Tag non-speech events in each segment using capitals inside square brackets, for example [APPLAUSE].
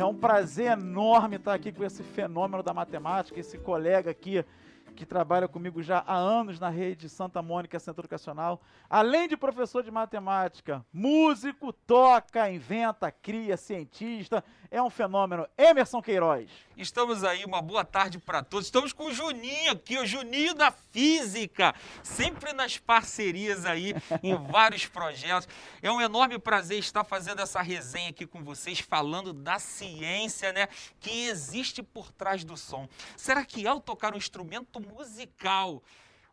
É um prazer enorme estar aqui com esse fenômeno da matemática, esse colega aqui que trabalha comigo já há anos na rede Santa Mônica Centro Educacional. Além de professor de matemática, músico, toca, inventa, cria, cientista. É um fenômeno. Emerson Queiroz. Estamos aí, uma boa tarde para todos. Estamos com o Juninho aqui, o Juninho da Física, sempre nas parcerias aí, em [LAUGHS] vários projetos. É um enorme prazer estar fazendo essa resenha aqui com vocês, falando da ciência, né, que existe por trás do som. Será que ao tocar um instrumento musical,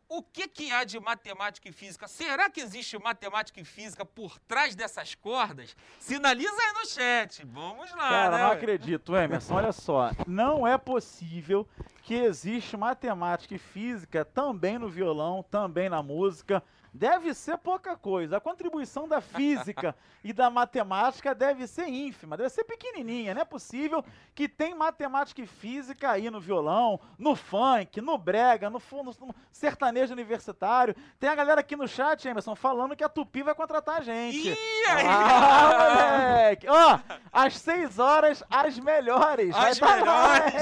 o que, que há de matemática e física? Será que existe matemática e física por trás dessas cordas? Sinaliza aí no chat. Vamos lá. Cara, né? não acredito, Emerson. Olha só. Não é possível que existe matemática e física também no violão, também na música. Deve ser pouca coisa. A contribuição da física [LAUGHS] e da matemática deve ser ínfima, deve ser pequenininha. Não é possível que tem matemática e física aí no violão, no funk, no brega, no, no, sertanejo universitário. Tem a galera aqui no chat, Emerson, falando que a Tupi vai contratar a gente. Ih, aí! Ah, moleque! Ó, às seis horas, as melhores. Vai As lá, melhores.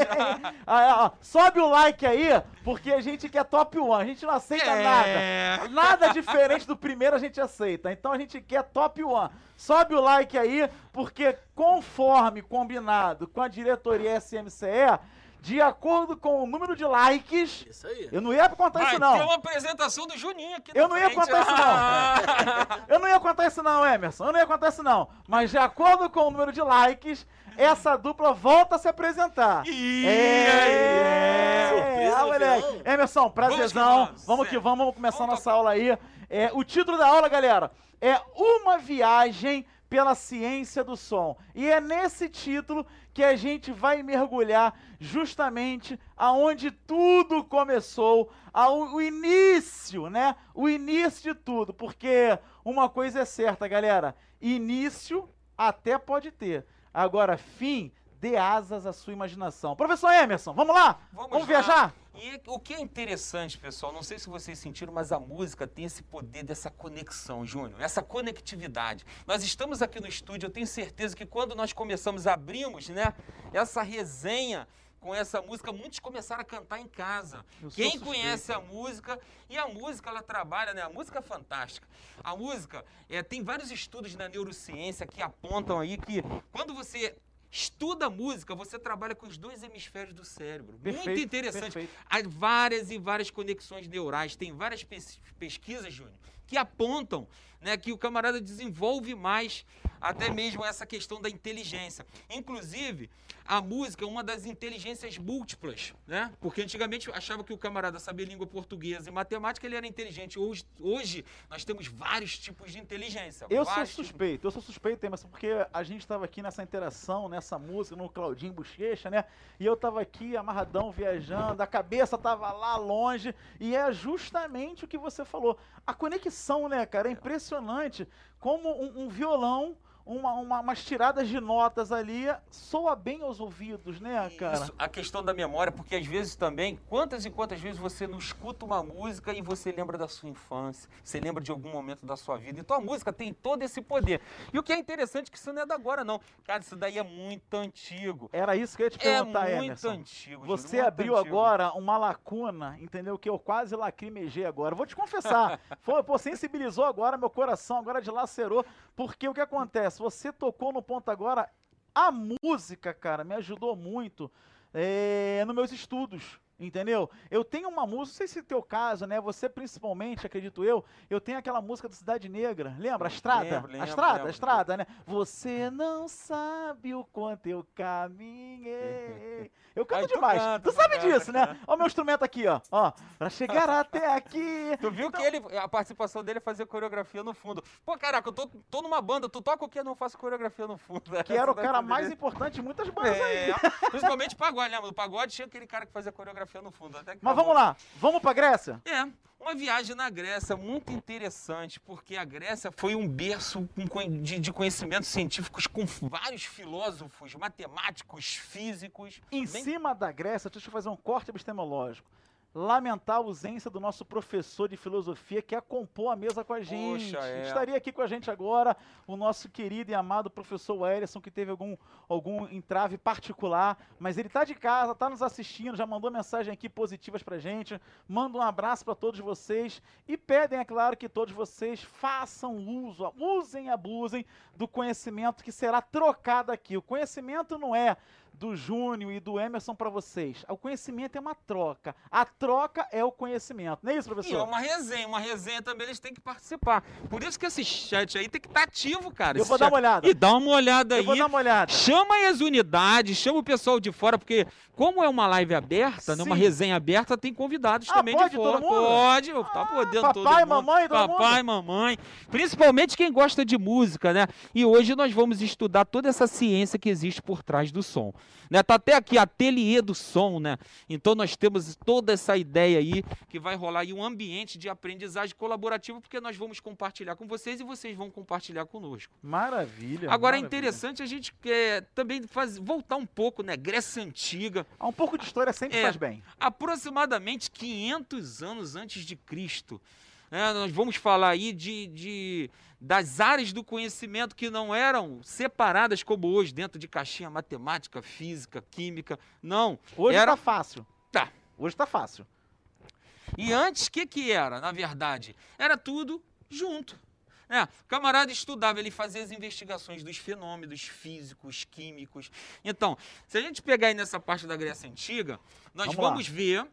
Ah, ó, sobe o like aí, porque a gente quer top one. A gente não aceita É. nada. Nada diferente do primeiro a gente aceita. Então a gente quer top one. Sobe o like aí, porque conforme combinado com a diretoria SMCE, de acordo com o número de likes. Isso aí. Eu não ia contar Vai isso, não. uma apresentação do Juninho aqui Eu não ia frente. contar isso, Ah. [LAUGHS] Eu não ia contar isso não, Emerson. Eu não ia contar isso não. Mas de acordo com o número de likes, essa dupla volta a se apresentar. Ih, É, Surpresa ah, no moleque. final. Emerson, prazerzão. Vamos que vamos, Vamos que certo. vamos, vamos começar Vamos nossa aula aí. É, o título da aula, galera, é Uma Viagem pela Ciência do Som. E é nesse título que a gente vai mergulhar justamente aonde tudo começou, ao, o início, né? O início de tudo, porque uma coisa é certa, galera, início até pode ter. Agora, fim, dê asas à sua imaginação. Professor Emerson, vamos lá? Vamos, Vamos viajar? E o que é interessante, pessoal, não sei se vocês sentiram, mas a música tem esse poder dessa conexão, Júnior, essa conectividade. Nós estamos aqui no estúdio, eu tenho certeza que quando nós começamos, abrimos, né, essa resenha com essa música, muitos começaram a cantar em casa. Eu Quem conhece a música, e a música ela trabalha, né? A música é fantástica. A música, é, tem vários estudos na neurociência que apontam aí que quando você estuda música, você trabalha com os dois hemisférios do cérebro. Muito Perfeito, interessante. perfeito. Há várias e várias conexões neurais, tem várias pes- pesquisas, Júnior, que apontam né, que o camarada desenvolve mais até mesmo essa questão da inteligência. Inclusive, a música é uma das inteligências múltiplas, né? Porque antigamente achava que o camarada sabia língua portuguesa e matemática, ele era inteligente. Hoje, hoje nós temos vários tipos de inteligência. Eu sou vários tipos- suspeito, eu sou suspeito, Emerson, porque a gente estava aqui nessa interação, nessa música, no Claudinho Bochecha, né? E eu tava aqui amarradão, viajando, a cabeça tava lá longe, e é justamente o que você falou. A conexão, né, cara? É impressionante como um, um violão, uma, uma- umas tiradas de notas ali, soa bem aos ouvidos, né, cara? Isso, a questão da memória, porque às vezes também, quantas e quantas vezes você não escuta uma música e você lembra da sua infância, você lembra de algum momento da sua vida. Então a música tem todo esse poder. E o que é interessante é que isso não é da agora, não. Cara, isso daí é muito antigo. Era isso que eu ia te É perguntar, muito Emerson. antigo. Você muito abriu antigo. agora uma lacuna, entendeu? Que eu quase lacrimejei agora. Vou te confessar. [LAUGHS] Foi, pô, sensibilizou agora meu coração, agora dilacerou. Porque o que acontece? Você tocou no ponto agora. A música, cara, me ajudou muito é, nos meus estudos. Entendeu? Eu tenho uma música, não sei se é teu caso, né? Você principalmente, acredito eu, eu tenho aquela música do Cidade Negra. Lembra? A Estrada? Lembro, lembro, a Estrada, lembro. a Estrada, né? Você não sabe o quanto eu caminhei. Eu canto Ai, tu demais. canta, tu tu sabe disso, né? cara. Ó o meu instrumento aqui, ó. Ó, pra chegar até aqui. [LAUGHS] Tu viu que ele, a participação dele é fazer coreografia no fundo. Pô, caraca, eu tô, tô numa banda, tu toca o que? Eu não faço coreografia no fundo. Que era o cara mais importante de muitas bandas aí. É, principalmente pagode, lembra? No pagode tinha aquele cara que fazia coreografia no fundo. Até Mas acabou. vamos lá, vamos pra Grécia? É, uma viagem na Grécia muito interessante, porque a Grécia foi um berço de conhecimentos científicos com vários filósofos, matemáticos, físicos. Em Bem- cima da Grécia, deixa eu fazer um corte epistemológico. Lamentar a ausência do nosso professor de filosofia que compor a mesa com a gente. Poxa, é. Estaria aqui com a gente agora o nosso querido e amado professor Wellison, que teve algum, algum entrave particular, mas ele está de casa, está nos assistindo, já mandou mensagem aqui positivas pra gente. Manda um abraço para todos vocês e pedem, é claro, que todos vocês façam uso, usem e abusem do conhecimento que será trocado aqui. O conhecimento não é do Júnior e do Emerson para vocês. O conhecimento é uma troca. A troca é o conhecimento. Não é isso, professor? E é uma resenha. Uma resenha também eles têm que participar. Por isso que esse chat aí tem que estar tá ativo, cara. Eu vou dar uma olhada. E dá uma olhada Eu aí. vou dar uma olhada. Chama as unidades, chama o pessoal de fora, porque como é uma live aberta, né, uma resenha aberta, tem convidados Ah, também pode de fora. todo mundo? Pode, tá Ah, podendo todo papai, mundo. mamãe, todo Papai, mamãe. Principalmente quem gosta de música, né? E hoje nós vamos estudar toda essa ciência que existe por trás do som. Né? Tá até aqui ateliê do som, né? Então nós temos toda essa ideia aí que vai rolar aí um ambiente de aprendizagem colaborativa, porque nós vamos compartilhar com vocês e vocês vão compartilhar conosco. Maravilha. Agora é maravilha. interessante a gente quer também faz, voltar um pouco, né? Grécia Antiga, Ah, Um pouco de história sempre É. faz bem. aproximadamente 500 anos antes de Cristo. Né, nós vamos falar aí de, de- das áreas do conhecimento que não eram separadas como hoje, dentro de caixinha matemática, física, química. Não. Hoje Era- tá fácil. Tá. Hoje tá fácil. E antes, o que, que era, na verdade? Era tudo junto. É, o camarada estudava, ele fazia as investigações dos fenômenos físicos, químicos. Então, se a gente pegar aí nessa parte da Grécia Antiga, nós Vamos vamos, ver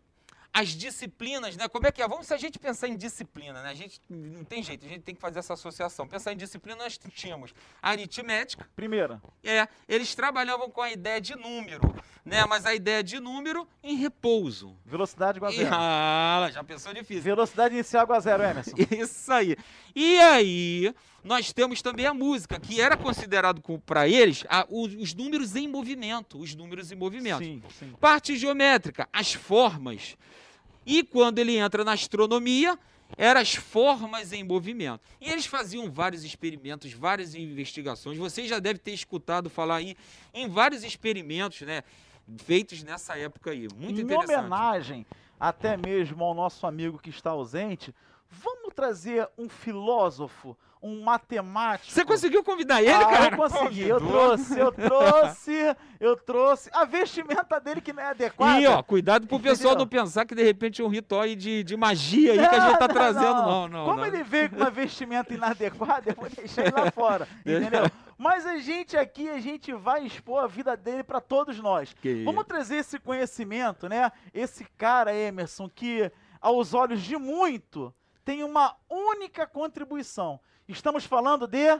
as disciplinas, né? Como é que é? Vamos, se a gente pensar em disciplina, né? A gente não tem jeito, a gente tem que fazer essa associação. Pensar em disciplina, nós tínhamos aritmética, Primeira. é, eles trabalhavam com a ideia de número, né? Mas a ideia de número em repouso. Velocidade igual a E, zero. ah, já pensou difícil. Velocidade inicial igual a zero, Emerson. [LAUGHS] Isso aí. E aí, nós temos também a música, que era considerado para eles a- os, os números em movimento. Os números em movimento. Sim, sim. Parte geométrica, as formas. E quando ele entra na astronomia, eram as formas em movimento. E eles faziam vários experimentos, várias investigações. Você já deve ter escutado falar aí em vários experimentos, né? Feitos nessa época aí. Muito em interessante. homenagem até mesmo ao nosso amigo que está ausente, vamos trazer um filósofo, um matemático. Você conseguiu convidar ele, ah, cara? Eu consegui, eu Convidou. trouxe, eu trouxe, eu trouxe. A vestimenta dele que não é adequada. E, ó, cuidado pro pessoal Entendeu? não pensar que de repente é um ritual aí de, de magia aí que a gente tá Não, trazendo. Não, não. Como não. ele veio com uma vestimenta inadequada, eu vou deixar ele lá [LAUGHS] fora, entendeu? Mas a gente aqui, a gente vai expor a vida dele para todos nós. Que- Vamos trazer esse conhecimento, né? Esse cara, Emerson, que aos olhos de muito tem uma única contribuição. Estamos falando de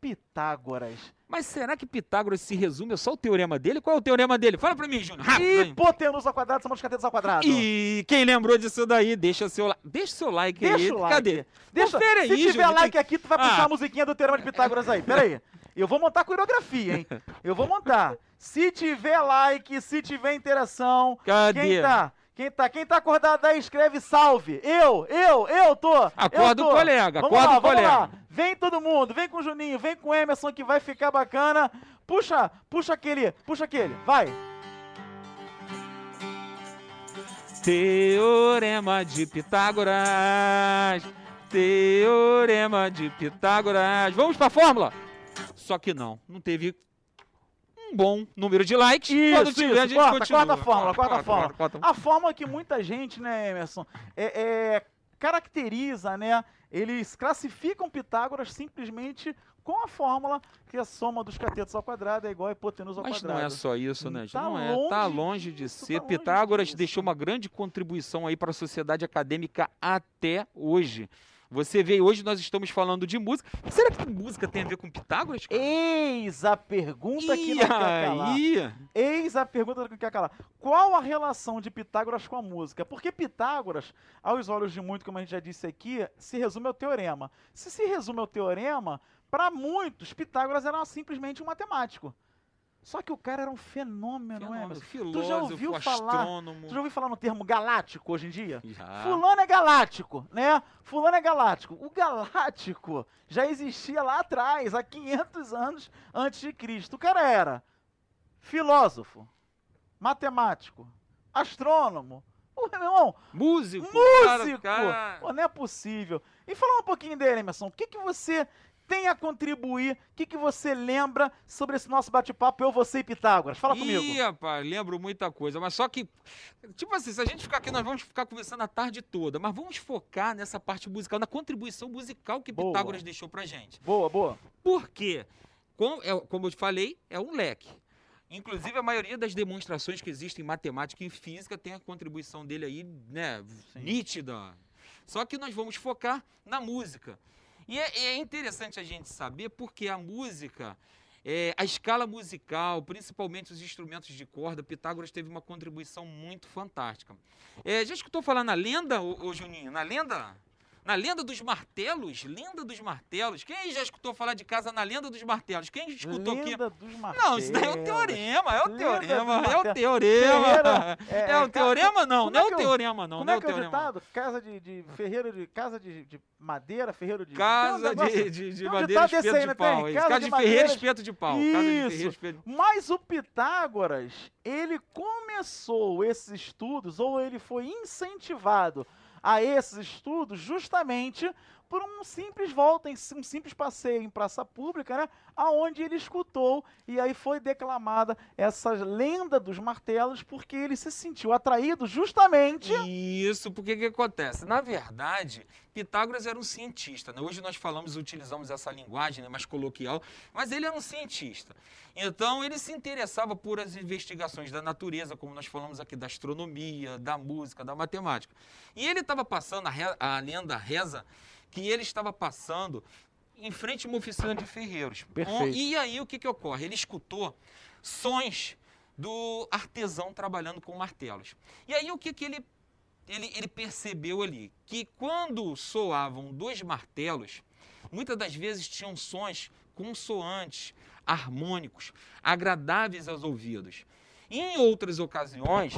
Pitágoras. Mas será que Pitágoras se resume a só o teorema dele? Qual é o teorema dele? Fala pra mim, Júnior. Aí. Hipotenusa ao quadrado somos catetos ao quadrado. E quem lembrou disso daí, deixa seu, la- deixa seu like aí. Deixa o like. Cadê? Deixa, Confere se aí, tiver Júnior, like aqui, tu vai Ah. puxar a musiquinha do Teorema de Pitágoras aí. Pera aí. Eu vou montar a coreografia, hein? Eu vou montar. Se tiver like, se tiver interação, Cadê? quem tá? Quem tá? Quem tá acordado aí, escreve salve. Eu, eu, eu tô. Acorda eu o tô. colega, Vamos acorda lá, o colega. lá. Vem todo mundo, vem com o Juninho, vem com o Emerson que vai ficar bacana. Puxa, puxa aquele, puxa aquele, vai. Teorema de Pitágoras. Teorema de Pitágoras. Vamos pra fórmula? Só que não, não teve um bom número de likes. Quando Isso, tiver, isso. a gente corta, continua. corta a fórmula, corta a fórmula. corta. A forma que muita gente, né, Emerson, é, é, caracteriza, né? Eles classificam Pitágoras simplesmente com a fórmula que a soma dos catetos ao quadrado é igual a hipotenusa ao Mas quadrado. não é só isso, né? gente? Tá não é. Tá longe longe de disso, ser. tá longe Pitágoras disso. deixou uma grande contribuição aí para a sociedade acadêmica até hoje. Você vê, hoje nós estamos falando de música. Será que música tem a ver com Pitágoras? cara? Eis a pergunta que não quer calar. Eis a pergunta que não quer calar. Qual a relação de Pitágoras com a música? Porque Pitágoras, aos olhos de muito, como a gente já disse aqui, se resume ao teorema. Se se resume ao teorema, para muitos, Pitágoras era simplesmente um matemático. Só que o cara era um fenômeno, Fenômeno, Emerson. filósofo, já ouviu falar- astrônomo. Tu já ouviu falar no termo galáctico hoje em dia? Já. Fulano é galáctico, né? Fulano é galáctico. O galáctico já existia lá atrás, há 500 anos antes de Cristo. O cara era filósofo, matemático, astrônomo. Pô, meu irmão, Músico. músico! Cara, cara. Pô, não é possível. E falando um pouquinho dele, Emerson, o que, que você tem a contribuir? O que, que você lembra sobre esse nosso bate-papo, eu, você e Pitágoras? Fala comigo. Ih, rapaz, lembro muita coisa. Mas só que, tipo assim, se a gente ficar aqui, nós vamos ficar conversando a tarde toda. Mas vamos focar nessa parte musical, na contribuição musical que Boa. Pitágoras deixou pra gente. Boa, boa. Por quê? Com- é- como eu te falei, é um leque. Inclusive, a maioria das demonstrações que existem em matemática e física tem a contribuição dele aí, né, Sim. nítida. Só que nós vamos focar na música. E é, é interessante a gente saber porque a música, é, a escala musical, principalmente os instrumentos de corda, Pitágoras teve uma contribuição muito fantástica. É, já escutou falar na lenda, ô, ô Juninho? Na lenda? Na lenda dos martelos? Lenda dos martelos. Quem já escutou falar de casa na lenda dos martelos? Quem escutou aqui? Lenda dos Não, isso daí é o martelos. teorema, é o Lenda teorema, é o martelos. teorema. Ferreira, [LAUGHS] é, É o teorema não, não é que o teorema não, Como é que é o teorema. ditado? Casa de, de ferreiro de. Casa de, de madeira, ferreiro de. Casa um de, de, de um madeira, espeto aí, de pau. Casa Casa de de ferreiro, espeto de pau. Isso. espeto... Mas o Pitágoras, ele começou esses estudos, ou ele foi incentivado a esses estudos justamente por um simples volta, um simples passeio em praça pública, né? Aonde ele escutou e aí foi declamada essa lenda dos martelos, porque ele se sentiu atraído justamente. Isso, porque que acontece? Na verdade, Pitágoras era um cientista. Né? Hoje nós falamos, utilizamos essa linguagem né, mais coloquial, mas ele era um cientista. Então, ele se interessava por as investigações da natureza, como nós falamos aqui, da astronomia, da música, da matemática. E ele estava passando, a, a lenda reza, que ele estava passando em frente a uma oficina de ferreiros. Perfeito. E aí, o que, que ocorre? Ele escutou sons do artesão trabalhando com martelos. E aí, o que, que ele ele, ele percebeu ali que quando soavam dois martelos, muitas das vezes tinham sons consoantes, harmônicos, agradáveis aos ouvidos. E em outras ocasiões,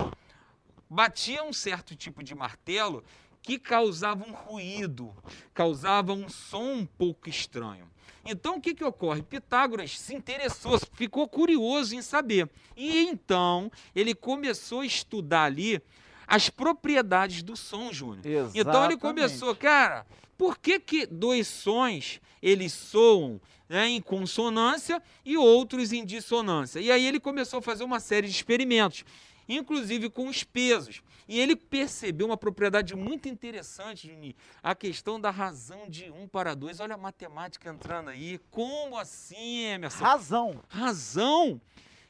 batia um certo tipo de martelo que causava um ruído, causava um som um pouco estranho. Então, o que, que ocorre? Pitágoras se interessou, ficou curioso em saber. E então, ele começou a estudar ali as propriedades do som, Júnior. Então ele Exatamente. começou, cara, por que, que dois sons eles soam né, em consonância e outros em dissonância? E aí ele começou a fazer uma série de experimentos, inclusive com os pesos. E ele percebeu uma propriedade muito interessante, Juninho, a questão da razão de um para dois. Olha a matemática entrando aí. Como assim, Emerson? Razão. Razão?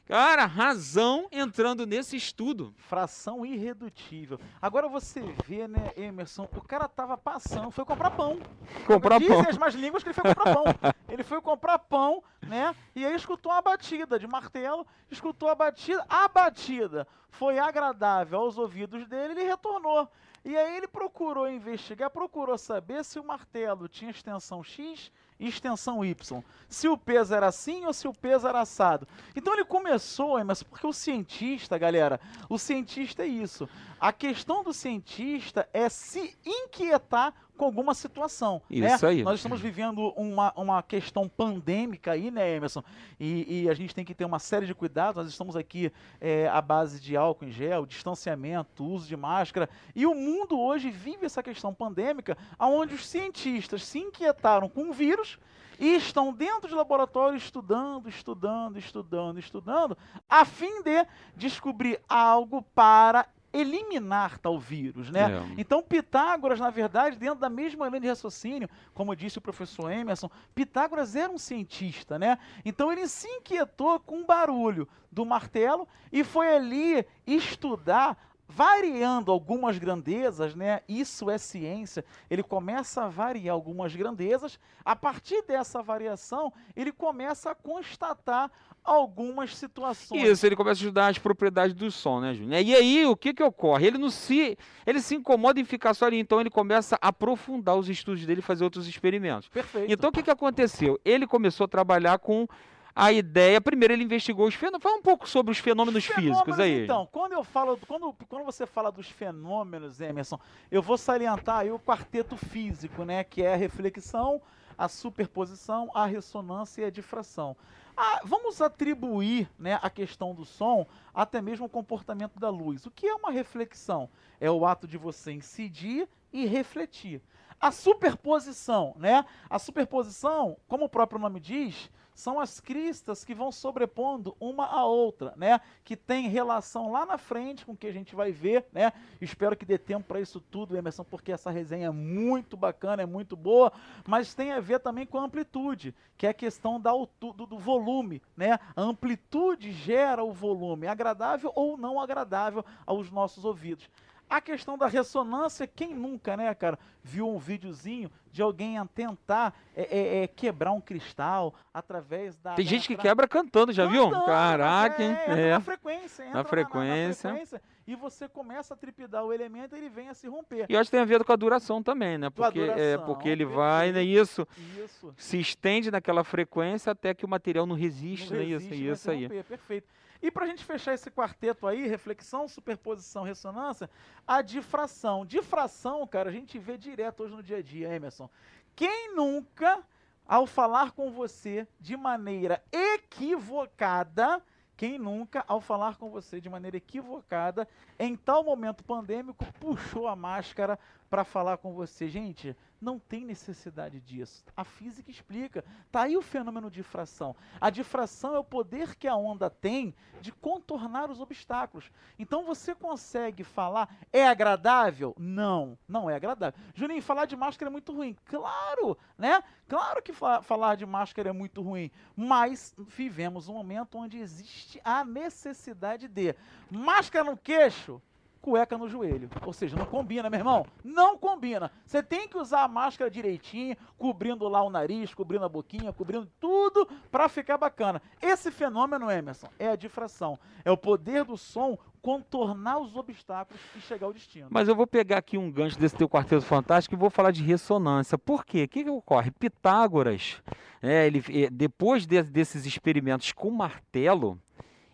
Cara, razão entrando nesse estudo. Fração irredutível. Agora você vê, né, Emerson, o cara tava passando, foi comprar pão. Comprar Dizem pão. as más línguas que ele foi comprar pão. ele foi comprar pão, né? E aí escutou uma batida de martelo, escutou a batida. A batida foi agradável aos ouvidos dele, ele retornou. E aí ele procurou investigar, procurou saber se o martelo tinha extensão X e extensão Y. Se o peso era assim ou se o peso era assado. Então ele começou, Emerson, porque o cientista, galera, o cientista é isso. A questão do cientista é se inquietar com alguma situação. né? Isso aí. Nós estamos vivendo uma, uma questão pandêmica aí, né, Emerson? E, e a gente tem que ter uma série de cuidados. Nós estamos aqui é, à base de álcool em gel, distanciamento, uso de máscara. E o mundo hoje vive essa questão pandêmica, onde os cientistas se inquietaram com o vírus e estão dentro de laboratório estudando, estudando, estudando, estudando, a fim de descobrir algo para eliminar tal vírus, né? É. Então Pitágoras, na verdade, dentro da mesma linha de raciocínio, como disse o professor Emerson, Pitágoras era um cientista, né? Então ele se inquietou com o barulho do martelo e foi ali estudar variando algumas grandezas, né? Isso é ciência. Ele começa a variar algumas grandezas. A partir dessa variação, ele começa a constatar algumas situações. Isso, ele começa a estudar as propriedades do som, né, Júnior? E aí, o que que ocorre? Ele não se, ele se incomoda em ficar só ali, então ele começa a aprofundar os estudos dele fazer outros experimentos. Perfeito. Então, o que que aconteceu? Ele começou a trabalhar com a ideia, primeiro ele investigou os fenômenos, fala um pouco sobre os fenômenos, físicos Fenômenos, aí. Então, quando eu falo, quando, quando você fala dos fenômenos, Emerson, eu vou salientar aí o quarteto físico, né? Que é a reflexão, a superposição, a ressonância e a difração. Ah, vamos atribuir né, a questão do som até mesmo ao comportamento da luz. O que é uma reflexão? É o ato de você incidir e refletir. A superposição, né? A superposição, como o próprio nome diz, são as cristas que vão sobrepondo uma a outra, né? Que tem relação lá na frente com o que a gente vai ver, né? Espero que dê tempo para isso tudo, Emerson, porque essa resenha é muito bacana, é muito boa, mas tem a ver também com a amplitude, que é a questão da do, do volume, né? A amplitude gera o volume, agradável ou não agradável aos nossos ouvidos. A questão da ressonância, quem nunca, né, cara, viu um videozinho de alguém tentar é, é, é, quebrar um cristal através da. Tem gente que quebra cantando, já cantando, viu? Caraca, hein? É, é. Na frequência, na frequência. Na, na, frequência. E você começa a tripidar o elemento e ele vem a se romper. E eu acho que tem a ver com a duração também, né? Porque, é, duração, é, porque ele perfeito. vai, né? Isso, isso. Se estende naquela frequência até que o material não resiste, não né? Resiste, isso, isso aí. Romper, perfeito. E para a gente fechar esse quarteto aí, reflexão, superposição, ressonância, a difração. Difração, cara, a gente vê direto hoje no dia a dia, Emerson. Quem nunca, ao falar com você de maneira equivocada, quem nunca, ao falar com você de maneira equivocada, em tal momento pandêmico, puxou a máscara para falar com você? Gente, não tem necessidade disso. A física explica. Tá aí o fenômeno de difração. A difração é o poder que a onda tem de contornar os obstáculos. Então você consegue falar, é agradável? Não, não é agradável. Juninho, falar de máscara é muito ruim. Claro, né? Claro que fa falar de máscara é muito ruim. Mas vivemos um momento onde existe a necessidade de máscara no queixo cueca no joelho. Ou seja, não combina, meu irmão. Não combina. Você tem que usar a máscara direitinho, cobrindo lá o nariz, cobrindo a boquinha, cobrindo tudo para ficar bacana. Esse fenômeno, Emerson, é a difração. É o poder do som contornar os obstáculos e chegar ao destino. Mas eu vou pegar aqui um gancho desse teu quarteto fantástico e vou falar de ressonância. Por quê? O que, que ocorre? Pitágoras, é, ele, é, depois de, desses experimentos com martelo,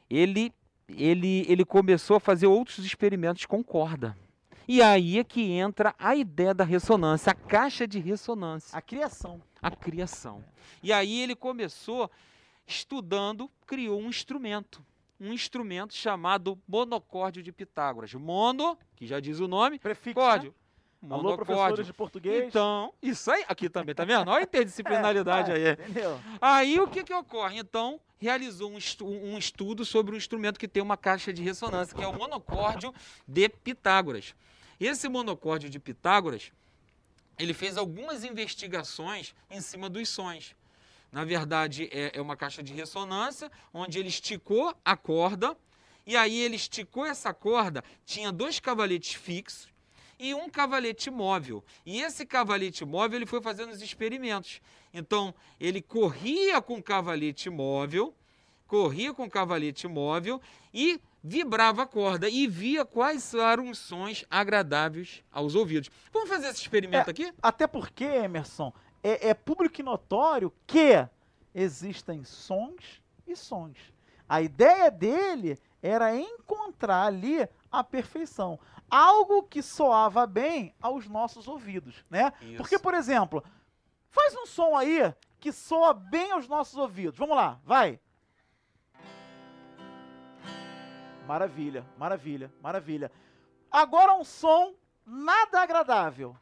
ele ele, ele começou a fazer outros experimentos com corda. E aí é que entra a ideia da ressonância, a caixa de ressonância. A criação. A criação. E aí ele começou estudando, criou um instrumento. Um instrumento chamado monocórdio de Pitágoras. Mono, que já diz o nome, Prefixo, córdio. Né? Alô, professores de português. Então, isso aí, aqui também, tá vendo? Olha a [LAUGHS] interdisciplinaridade é, aí. Entendeu? Aí o que que ocorre? Então, realizou um, estu um estudo sobre um instrumento que tem uma caixa de ressonância, que é o monocórdio de Pitágoras. Esse monocórdio de Pitágoras, ele fez algumas investigações em cima dos sons. Na verdade, é, é uma caixa de ressonância, onde ele esticou a corda, e aí ele esticou essa corda, tinha dois cavaletes fixos, e um cavalete móvel. E esse cavalete móvel ele foi fazendo os experimentos. Então, ele corria com o cavalete móvel, corria com o cavalete móvel e vibrava a corda e via quais eram os sons agradáveis aos ouvidos. Vamos fazer esse experimento é, aqui? Até porque, Emerson, é, é público e notório que existem sons e sons. A ideia dele era encontrar ali a perfeição algo que soava bem aos nossos ouvidos, né? Isso. Porque, por exemplo, faz um som aí que soa bem aos nossos ouvidos. Vamos lá, vai. Maravilha, maravilha, maravilha. Agora um som nada agradável.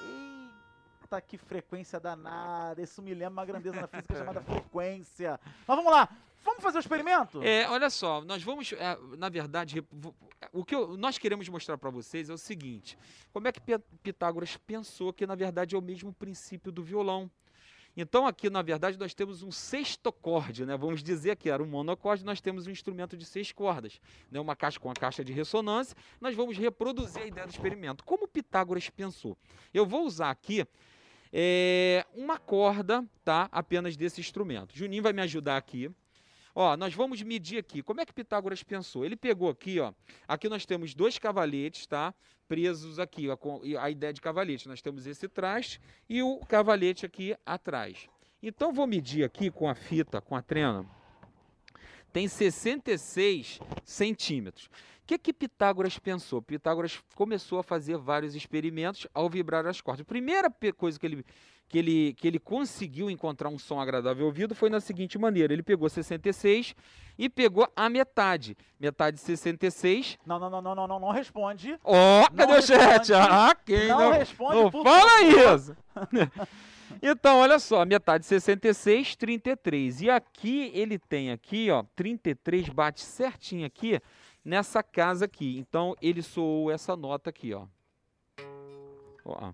Eita, que frequência danada. Isso me lembra uma grandeza na física chamada frequência. Mas vamos lá. Vamos fazer o um experimento? É, olha só, nós vamos, é, na verdade, o que eu, nós queremos mostrar para vocês é o seguinte: como é que Pitágoras pensou que, na verdade, é o mesmo princípio do violão. Então, aqui, na verdade, nós temos um sextocorde, né? Vamos dizer que era um monocorde, nós temos um instrumento de seis cordas, né? uma caixa com a caixa de ressonância. Nós vamos reproduzir a ideia do experimento. Como Pitágoras pensou? Eu vou usar aqui é, uma corda, tá? Apenas desse instrumento. Juninho vai me ajudar aqui. Ó, nós vamos medir aqui. Como é que Pitágoras pensou? Ele pegou aqui, ó. Aqui nós temos dois cavaletes, tá? Presos aqui, com a ideia de cavalete. Nós temos esse traste e o cavalete aqui atrás. Então vou medir aqui com a fita, com a trena. tem 66 centímetros. O que, que Pitágoras pensou? Pitágoras começou a fazer vários experimentos ao vibrar as cordas. A primeira coisa que ele, que ele, que ele conseguiu encontrar um som agradável ao ouvido foi na seguinte maneira: ele pegou 66 e pegou a metade. Metade de 66. Não, não, não, não, não, não, não responde. Ó, oh, cadê o chat? Ah, quem não, não responde, não fala isso. [LAUGHS] Então, olha só, metade 66, 33. E aqui ele tem aqui, ó, 33 bate certinho aqui nessa casa aqui. Então, ele soou essa nota aqui, ó. ó.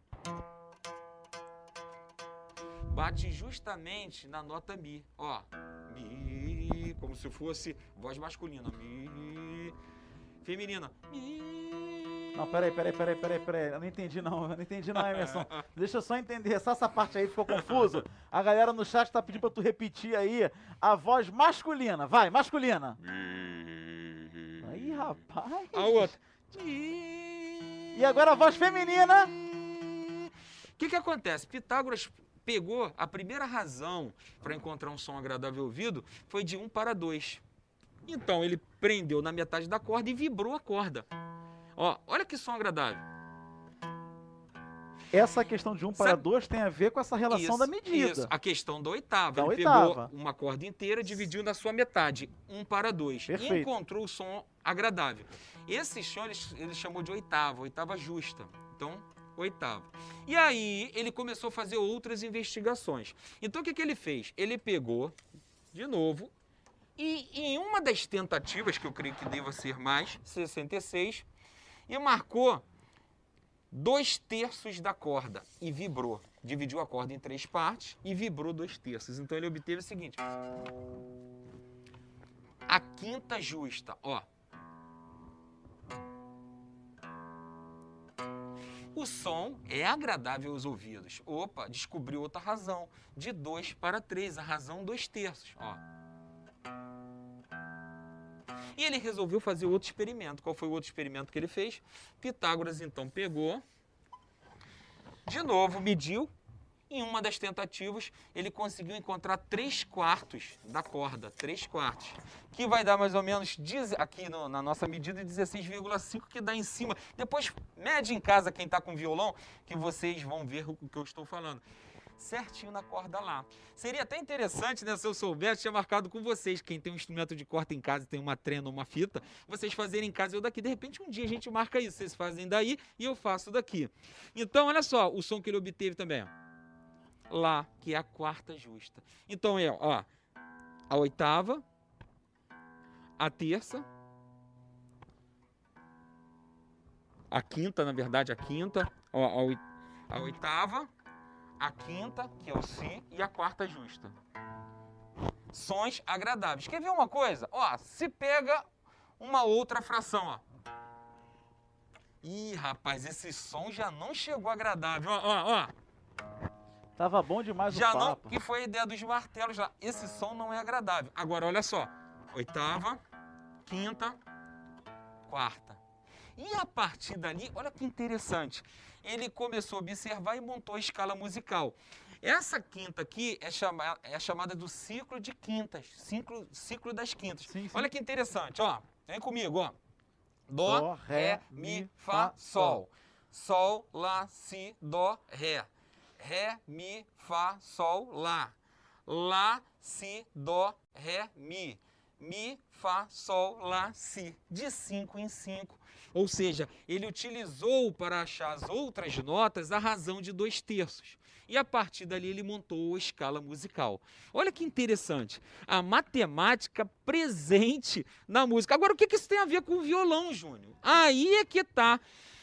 Bate justamente na nota Mi, ó. Mi, como se fosse voz masculina. Mi, feminina. Mi. Não, peraí, peraí, peraí, peraí, peraí. Eu não entendi não, eu não entendi não, Emerson. [LAUGHS] Deixa eu só entender, só essa parte aí ficou confuso. A galera no chat tá pedindo pra tu repetir aí a voz masculina. Vai, masculina. Aí, rapaz. A outra. E agora a voz feminina. O que que acontece? Pitágoras pegou a primeira razão para encontrar um som agradável ao ouvido foi de 1 para 2. Então ele prendeu na metade da corda e vibrou a corda. Ó, olha que som agradável. Essa questão de 1 um para 2 tem a ver com essa relação isso, da medida. Isso, a questão da oitava. Da ele oitava. pegou uma corda inteira, dividiu na sua metade, 1 um para 2. E encontrou o som agradável. Esse som ele, ele chamou de oitava, oitava justa. Então, oitava. E aí ele começou a fazer outras investigações. Então o que, que ele fez? Ele pegou, de novo, e em uma das tentativas, que eu creio que deva ser mais, 66, e marcou dois terços da corda e vibrou. Dividiu a corda em três partes e vibrou dois terços. Então ele obteve o seguinte: a quinta justa, ó. O som é agradável aos ouvidos. Opa, descobriu outra razão. De dois para três, a razão dois terços, ó. E ele resolveu fazer outro experimento. Qual foi o outro experimento que ele fez? Pitágoras então pegou, de novo mediu. Em uma das tentativas, ele conseguiu encontrar 3 quartos da corda, 3 quartos, que vai dar mais ou menos, aqui no, na nossa medida, 16,5 que dá em cima. Depois, mede em casa quem está com violão, que vocês vão ver o que eu estou falando certinho na corda lá. Seria até interessante, né, se eu soubesse, tinha marcado com vocês, quem tem um instrumento de corda em casa, tem uma trena ou uma fita, vocês fazerem em casa eu daqui. De repente, um dia a gente marca isso, vocês fazem daí e eu faço daqui. Então, olha só, o som que ele obteve também, ó. Lá, que é a quarta justa. Então, é, ó, a oitava, a terça, a quinta, na verdade, a quinta, ó, a oitava, a quinta, que é o Si, e a quarta justa. Sons agradáveis. Quer ver uma coisa? Ó, se pega uma outra fração, ó. Ih, rapaz, esse som já não chegou agradável. Ó, ó, ó. Tava bom demais já o papo. Não, que foi a ideia dos martelos lá. Esse som não é agradável. Agora, olha só. Oitava, quinta, quarta. E a partir dali, olha que interessante ele começou a observar e montou a escala musical. Essa quinta aqui é, chama, é chamada do ciclo de quintas, ciclo, ciclo das quintas. Sim, sim. Olha que interessante, ó. Vem comigo, ó. Dó, Dó ré, mi, fá, sol. Sol, lá, si, dó, ré. Ré, mi, fá, sol, lá. Lá, si, dó, ré, mi. Mi, fá, sol, lá, si. De cinco em cinco ou seja, ele utilizou para achar as outras notas a razão de dois terços. E a partir dali ele montou a escala musical. Olha que interessante. A matemática presente na música. Agora, o que isso tem a ver com o violão, Júnior? Aí é que tá.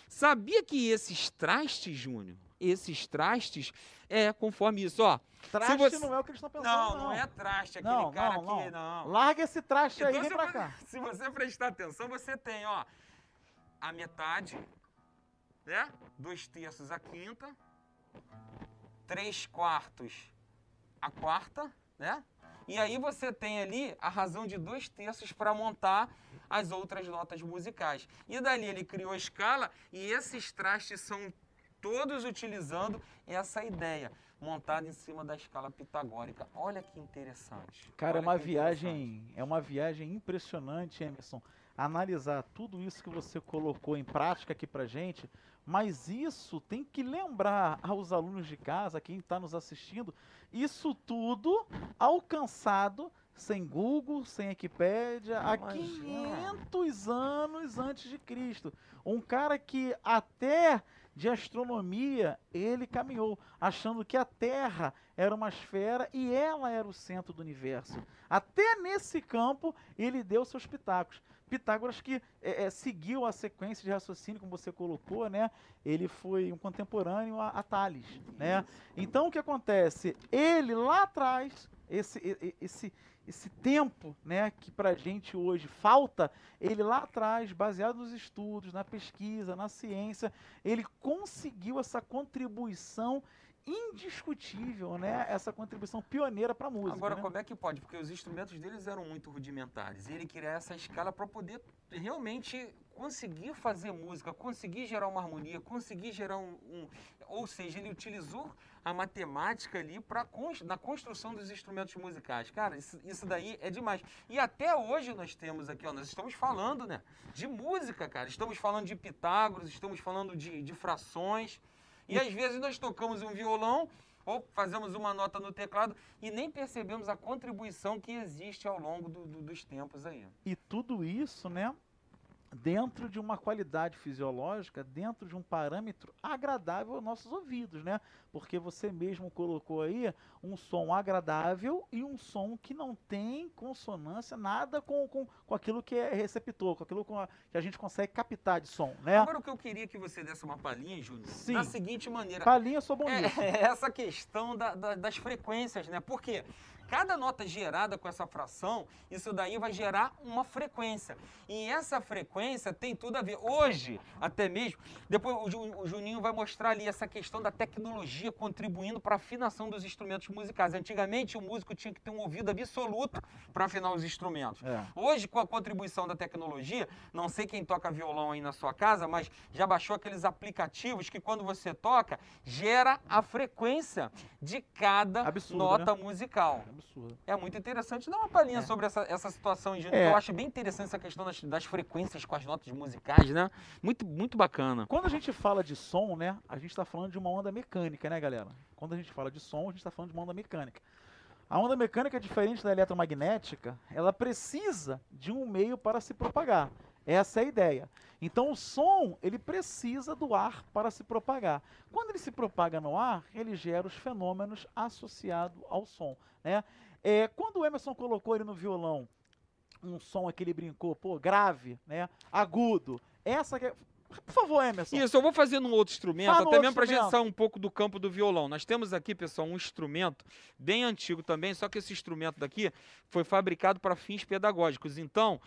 Sabia que esses trastes, Júnior, esses trastes, é conforme isso, ó. Traste você... não é o que eles estão pensando. Não, não, não é traste, aquele não, cara não, aqui, não. Larga esse traste então, aí, vem pra cá. [LAUGHS] Se você prestar atenção, você tem, ó, a metade, né? Dois terços a quinta, três quartos a quarta, né? E aí você tem ali a razão de dois terços para montar as outras notas musicais. E dali ele criou a escala e esses trastes são todos utilizando essa ideia montada em cima da escala pitagórica. Olha que interessante. Cara, é Olha uma que viagem, é uma viagem impressionante, Emerson. Analisar tudo isso que você colocou em prática aqui pra gente, mas isso tem que lembrar aos alunos de casa, quem está nos assistindo, isso tudo alcançado sem Google, sem Wikipédia, há Imagina. 500 anos antes de Cristo. Um cara que até de astronomia ele caminhou, achando que a Terra era uma esfera e ela era o centro do universo. Até nesse campo ele deu seus pitacos. Pitágoras que é, é, seguiu a sequência de raciocínio, como você colocou, né? Ele foi um contemporâneo a, a Tales, né? Então o que acontece? Ele lá atrás, esse, esse, esse tempo, né, que pra gente hoje falta, ele lá atrás, baseado nos estudos, na pesquisa, na ciência, ele conseguiu essa contribuição indiscutível, né? Essa contribuição pioneira para a música. Agora, né? como é que pode? Porque os instrumentos deles eram muito rudimentares. E ele queria essa escala para poder realmente conseguir fazer música, conseguir gerar uma harmonia, conseguir gerar um. um- ou seja, ele utilizou a matemática ali para na construção dos instrumentos musicais. Cara, isso, isso daí é demais. E até hoje nós temos aqui, ó, nós estamos falando, né? De música, cara. Estamos falando de Pitágoras, estamos falando de, de frações. E às vezes nós tocamos um violão ou fazemos uma nota no teclado e nem percebemos a contribuição que existe ao longo do- do- dos tempos aí. E tudo isso, né? Dentro de uma qualidade fisiológica, dentro de um parâmetro agradável aos nossos ouvidos, né? Porque você mesmo colocou aí um som agradável e um som que não tem consonância nada com, com, com aquilo que é receptor, com aquilo com a- que a gente consegue captar de som, né? Agora o que eu queria que você desse uma palhinha, Júnior, Sim. da seguinte maneira. Palinha, eu sou bom. É, é essa questão da- da- das frequências, né? Porque cada nota gerada com essa fração, isso daí vai gerar uma frequência. E essa frequência tem tudo a ver. Hoje, até mesmo, depois o, Ju- o Juninho vai mostrar ali essa questão da tecnologia contribuindo para a afinação dos instrumentos musicais. Antigamente, o músico tinha que ter um ouvido absoluto para afinar os instrumentos. É. Hoje, com a contribuição da tecnologia, não sei quem toca violão aí na sua casa, mas já baixou aqueles aplicativos que quando você toca, gera a frequência de cada Absurdo, nota musical. Absurdo. É muito interessante. Dá uma palhinha É. sobre essa, essa situação, Júnior, É. eu acho bem interessante essa questão das, das frequências com as notas musicais, né? Muito, muito bacana. Quando a gente fala de som, né, a gente está falando de uma onda mecânica, né, galera? Quando a gente fala de som, a gente está falando de uma onda mecânica. A onda mecânica, diferente da eletromagnética, ela precisa de um meio para se propagar. Essa é a ideia. Então, o som, ele precisa do ar para se propagar. Quando ele se propaga no ar, ele gera os fenômenos associados ao som, né? É, quando o Emerson colocou ele no violão, um som que ele brincou, pô, grave, né? Agudo. Essa que é... Por favor, Emerson. Isso, eu vou fazer num outro instrumento, Fala até mesmo para a gente sair um pouco do campo do violão. Nós temos aqui, pessoal, um instrumento bem antigo também, só que esse instrumento daqui foi fabricado para fins pedagógicos. Então,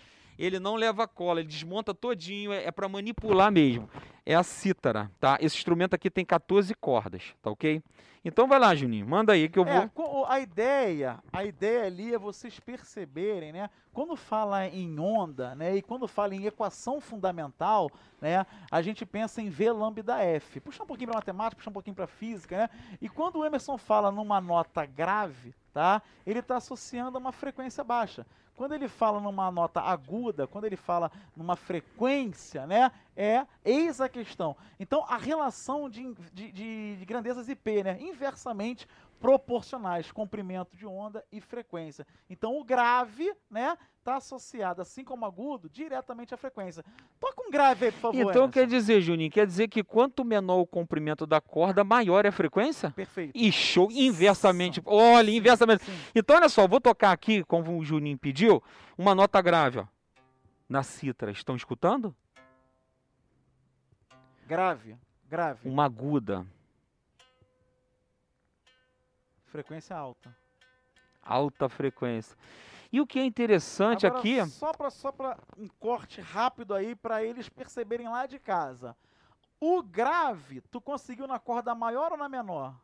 ele não leva cola, ele desmonta todinho, é, para manipular mesmo. É a cítara, tá? Esse instrumento aqui tem 14 cordas, tá ok? Então vai lá, Juninho, manda aí que eu É, vou. a ideia, a ideia ali é vocês perceberem, né? Quando fala em onda, né? E quando fala em equação fundamental, né? A gente pensa em V lambda F. Puxa um pouquinho para matemática, puxa um pouquinho para física, né? E quando o Emerson fala numa nota grave, tá? Ele está associando a uma frequência baixa. Quando ele fala numa nota aguda, quando ele fala numa frequência, né? É eis a questão. Então, a relação de, de, de- de grandezas IP, né? Inversamente proporcionais, comprimento de onda e frequência. Então, o grave, né? Está associado, assim como agudo, diretamente à frequência. Toca um grave aí, por favor. Então Emerson. quer dizer, Juninho, quer dizer que quanto menor o comprimento da corda, maior é a frequência? Perfeito. E show, inversamente. Olha, inversamente. Sim. Então, olha só, vou tocar aqui, como o Juninho pediu, uma nota grave, ó. Na cítara. Estão escutando? Grave, grave. Uma aguda. Frequência alta. Alta frequência. E o que é interessante Agora, aqui. Só para só pra um corte rápido aí para eles perceberem lá de casa. O grave, tu conseguiu na corda maior ou na menor?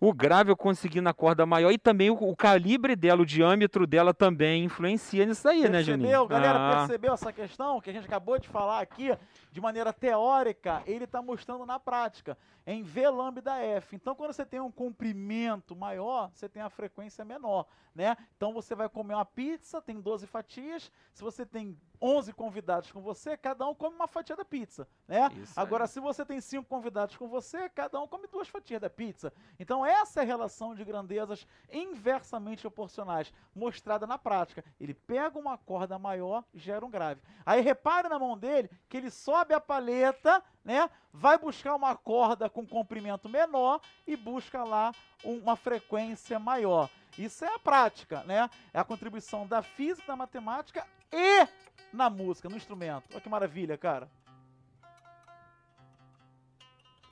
O grave eu consegui na corda maior e também o, o calibre dela, o diâmetro dela também influencia nisso aí, né, Juninho? Percebeu, galera? Ah. Percebeu essa questão que a gente acabou de falar aqui de maneira teórica? Ele está mostrando na prática, em V lambda F. Então, quando você tem um comprimento maior, você tem a frequência menor, né? Então, você vai comer uma pizza, tem 12 fatias. Se você tem 11 convidados com você, cada um come uma fatia da pizza, né? Isso. Agora, se você tem cinco convidados com você, cada um come duas fatias da pizza. Então, essa é a relação de grandezas inversamente proporcionais, mostrada na prática. Ele pega uma corda maior e gera um grave. Aí, repare na mão dele que ele sobe a paleta, né? Vai buscar uma corda com comprimento menor e busca lá uma frequência maior. Isso é a prática, né? É a contribuição da física, da matemática e na música, no instrumento. Olha que maravilha, cara.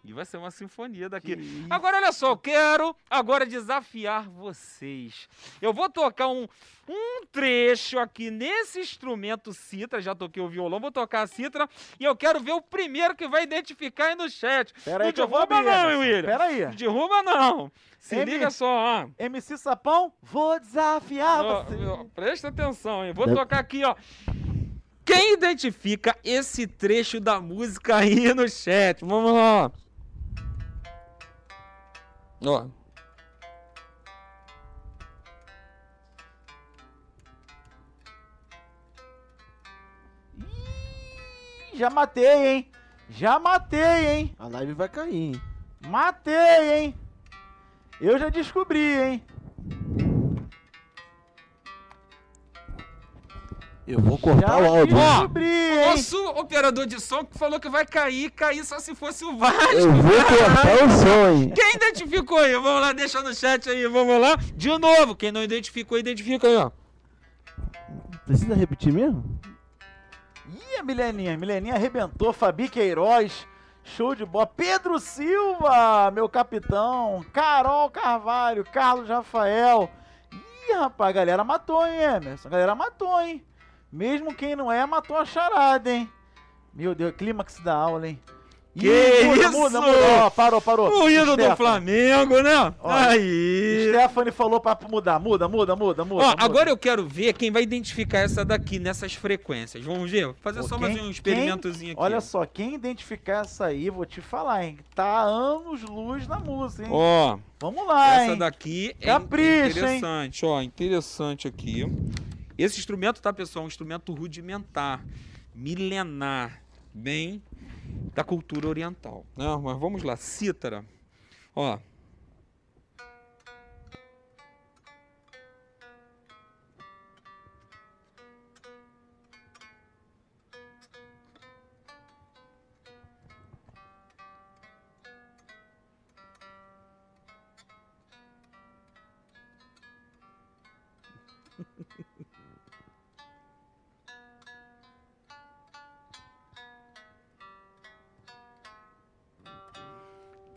E vai ser uma sinfonia daqui. Agora, olha só, eu quero agora desafiar vocês. Eu vou tocar um, um trecho aqui nesse instrumento citra. Já toquei o violão, vou tocar a citra. E eu quero ver o primeiro que vai identificar aí no chat. Pera aí não derruba não. William. Pera aí. Não derruba não. Se Emi- liga só, ó. MC Sapão, vou desafiar Ó, você. ó, presta atenção, hein? Vou tocar aqui, ó. Quem identifica esse trecho da música aí no chat? Vamos lá. Ó. Ih, Já matei, hein? Já matei, hein? A live vai cair, hein? Matei, hein? Eu já descobri, hein? Eu vou cortar já o áudio. Ó? Nosso operador de som que falou que vai cair, cair só se fosse o Vasco. Eu vou cortar o som, hein? Quem identificou aí? Vamos lá, deixa no chat aí, vamos lá. De novo, quem não identificou, identifica aí, ó. Precisa repetir mesmo? Ih, a Mileninha, a Mileninha arrebentou. Fabi Queiroz, show de bola. Pedro Silva, meu capitão. Carol Carvalho, Carlos Rafael. Ih, rapaz, a galera matou, hein, Emerson? A galera matou, hein? Mesmo quem não é, matou a charada, hein? Meu Deus, clímax da aula, hein? Que muda, isso? Muda, muda. Ó, parou, parou. O hino do. Flamengo, né? Olha, Aí. Stephanie falou pra mudar. Muda, muda, muda, muda. Ó, muda. agora eu quero ver quem vai identificar essa daqui nessas frequências. Vamos ver? Vou fazer Pô, só quem- mais um experimentozinho aqui. Olha só, quem identificar essa aí, vou te falar, hein? Tá anos luz na música, hein? Ó, Vamos lá, essa hein? daqui é Capricha, hein? interessante, ó, interessante aqui. Esse instrumento, tá, pessoal, é um instrumento rudimentar, milenar, bem da cultura oriental, né? Mas vamos lá, cítara. Ó,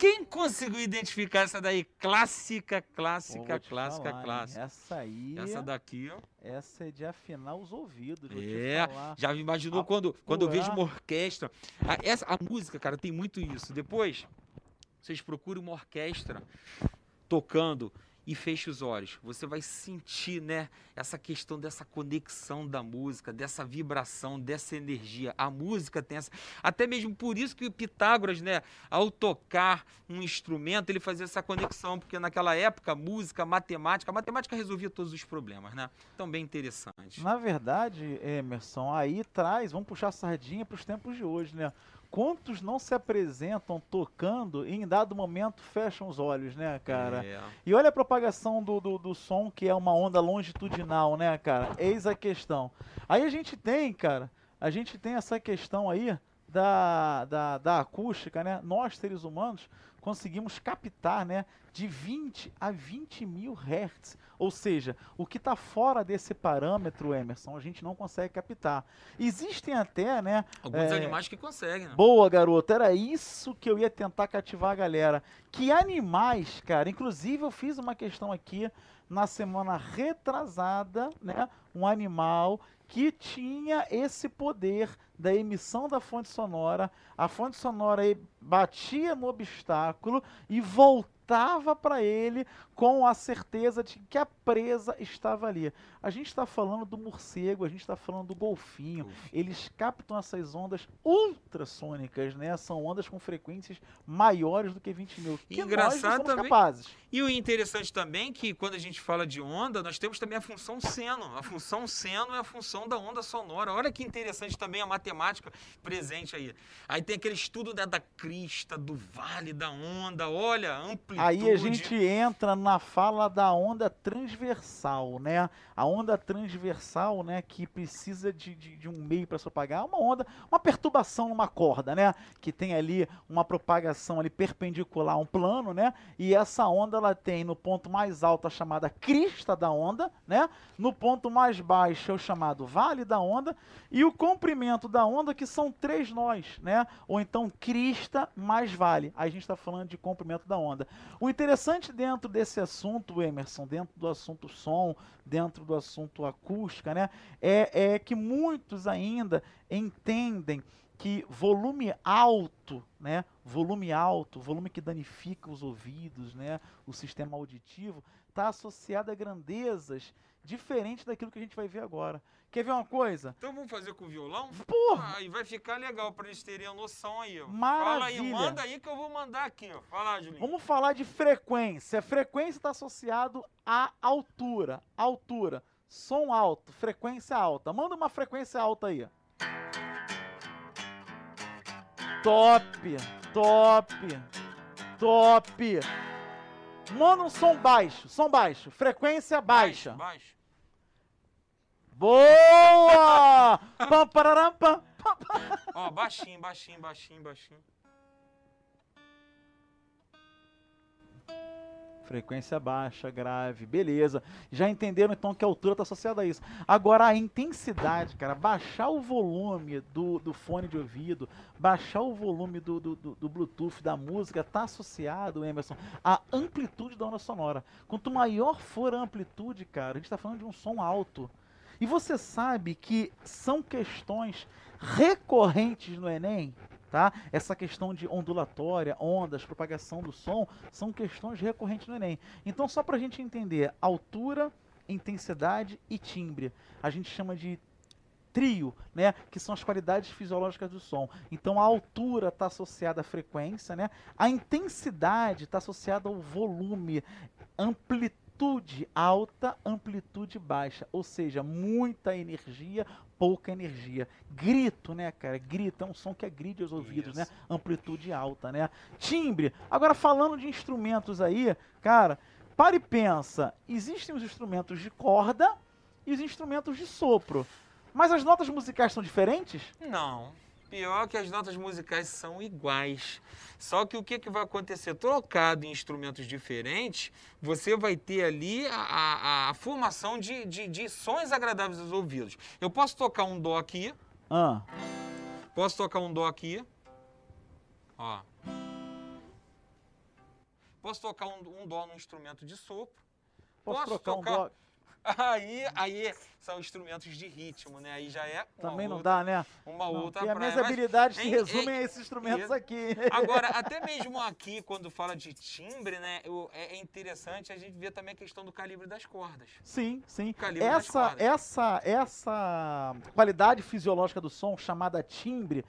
quem conseguiu identificar essa daí? Clássica, clássica, clássica, falar, hein? clássica. Essa aí, Essa daqui, ó. essa é de afinar os ouvidos, É, já me imaginou Ah, quando, quando eu vejo uma orquestra. A, essa, a música, cara, tem muito isso. Depois, vocês procuram uma orquestra tocando e feche os olhos. Você vai sentir, né, essa questão dessa conexão da música, dessa vibração, dessa energia. A música tem essa. Até mesmo por isso que o Pitágoras, né, ao tocar um instrumento, ele fazia essa conexão, porque naquela época, música, matemática, a matemática resolvia todos os problemas, né? Então, bem interessante. Na verdade, Emerson, aí traz, vamos puxar a sardinha para os tempos de hoje, né? Quantos não se apresentam tocando e em dado momento fecham os olhos, né, cara? É. E olha a propagação do, do, do som, que é uma onda longitudinal, né, cara? Eis a questão. Aí a gente tem, cara, a gente tem essa questão aí da, da, da acústica, né? Nós, seres humanos, conseguimos captar, né, de 20 a 20 mil hertz. Ou seja, o que está fora desse parâmetro, Emerson, a gente não consegue captar. Existem até, né, Alguns É. animais que conseguem, né? Boa, garoto. Era isso que eu ia tentar cativar a galera. Que animais, cara. Inclusive, eu fiz uma questão aqui na semana retrasada, né? Um animal que tinha esse poder da emissão da fonte sonora. A fonte sonora batia no obstáculo e voltava para ele com a certeza de que a presa estava ali. A gente está falando do morcego, a gente está falando do golfinho. Eles captam essas ondas ultrassônicas, né? São ondas com frequências maiores do que 20 mil. Que Engraçado também- capazes. E o interessante também é que quando a gente fala de onda, nós temos também a função seno. A função seno é a função da onda sonora. Olha que interessante também a matemática presente aí. Aí tem aquele estudo da, da crista, do vale, da onda. Olha, amplitude. Aí a gente entra na fala da onda transversal, né? A onda transversal, né, que precisa de, de, de um meio para propagar, uma onda, uma perturbação numa corda, né? Que tem ali uma propagação ali perpendicular a um plano, né? E essa onda ela tem no ponto mais alto a chamada crista da onda, né? No ponto mais baixo é o chamado vale da onda e o comprimento da onda que são três nós, né? Ou então crista mais vale. Aí a gente está falando de comprimento da onda. O interessante dentro desse assunto, Emerson, dentro do assunto som, dentro do assunto acústica, né, é, é que muitos ainda entendem que volume alto, né, volume alto, volume que danifica os ouvidos, né, o sistema auditivo, está associado a grandezas diferentes daquilo que a gente vai ver agora. Quer ver uma coisa? Então vamos fazer com o violão? Porra! Aí vai ficar legal para eles terem a noção aí. ó. Fala Maravilha. aí, manda aí que eu vou mandar aqui. Ó. Fala, Julinho. Vamos falar de frequência. Frequência está associado à altura. Altura. Som alto, frequência alta. Manda uma frequência alta aí. Top, top, top. Manda um som baixo, som baixo, frequência baixa. Baixo. Boa! [LAUGHS] Pam, pararam, pam. Ó, baixinho, baixinho, baixinho, baixinho. Frequência baixa, grave, beleza. Já entenderam então que a altura está associada a isso. Agora a intensidade, cara, baixar o volume do, do fone de ouvido, baixar o volume do, do, do- do Bluetooth, da música, está associado, Emerson, à amplitude da onda sonora. Quanto maior for a amplitude, cara, a gente está falando de um som alto. E você sabe que são questões recorrentes no Enem, tá? Essa questão de ondulatória, ondas, propagação do som, são questões recorrentes no Enem. Então, só para a gente entender, altura, intensidade e timbre, a gente chama de trio, né, que são as qualidades fisiológicas do som. Então a altura está associada à frequência, né? A intensidade está associada ao volume, amplitude alta, amplitude baixa, ou seja, muita energia, pouca energia. Grito, né, cara? Grito é um som que agride os ouvidos, né? Isso. Amplitude alta, né? Timbre. Agora falando de instrumentos aí, cara, para e pensa, existem os instrumentos de corda e os instrumentos de sopro. Mas as notas musicais são diferentes? Não. Pior que as notas musicais são iguais. Só que o que, que vai acontecer? Trocado em instrumentos diferentes, você vai ter ali a, a- a formação de, de, de sons agradáveis aos ouvidos. Eu posso tocar um dó aqui, Ah, posso tocar um dó aqui. Ó. Posso tocar um, um dó num instrumento de sopro. posso, Posso trocar tocar? um dó? Aí, aí são instrumentos de ritmo, né? Aí já é Também não outra, dá, né? uma Não, outra e as minhas habilidades se resumem a esses instrumentos isso. aqui. Agora, até [LAUGHS] mesmo aqui, quando fala de timbre, né, eu- é, é interessante a gente ver também a questão do calibre das cordas. Sim, sim. Essa, essa, essa qualidade fisiológica do som, chamada timbre,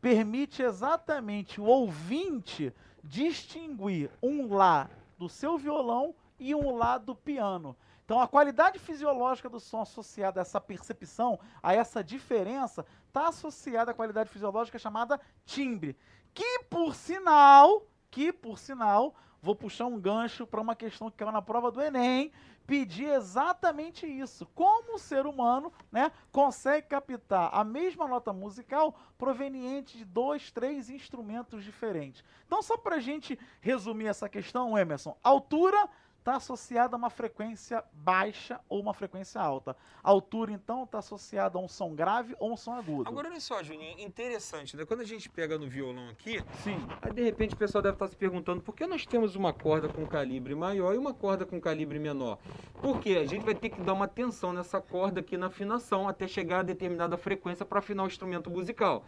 permite exatamente o ouvinte distinguir um lá do seu violão e um lá do piano. Então, a qualidade fisiológica do som associada a essa percepção, a essa diferença, está associada à qualidade fisiológica chamada timbre. Que, por sinal, que, por sinal, vou puxar um gancho para uma questão que caiu na prova do Enem, pedir exatamente isso. Como o ser humano né, consegue captar a mesma nota musical proveniente de dois, três instrumentos diferentes. Então, só para a gente resumir essa questão, Emerson, altura está associada a uma frequência baixa ou uma frequência alta. altura, então, está associada a um som grave ou um som agudo. Agora, olha só, Juninho, interessante, né? Quando a gente pega no violão aqui, Sim. aí de repente o pessoal deve estar se perguntando por que nós temos uma corda com calibre maior e uma corda com calibre menor? Porque a gente vai ter que dar uma atenção nessa corda aqui na afinação até chegar a determinada frequência para afinar o instrumento musical.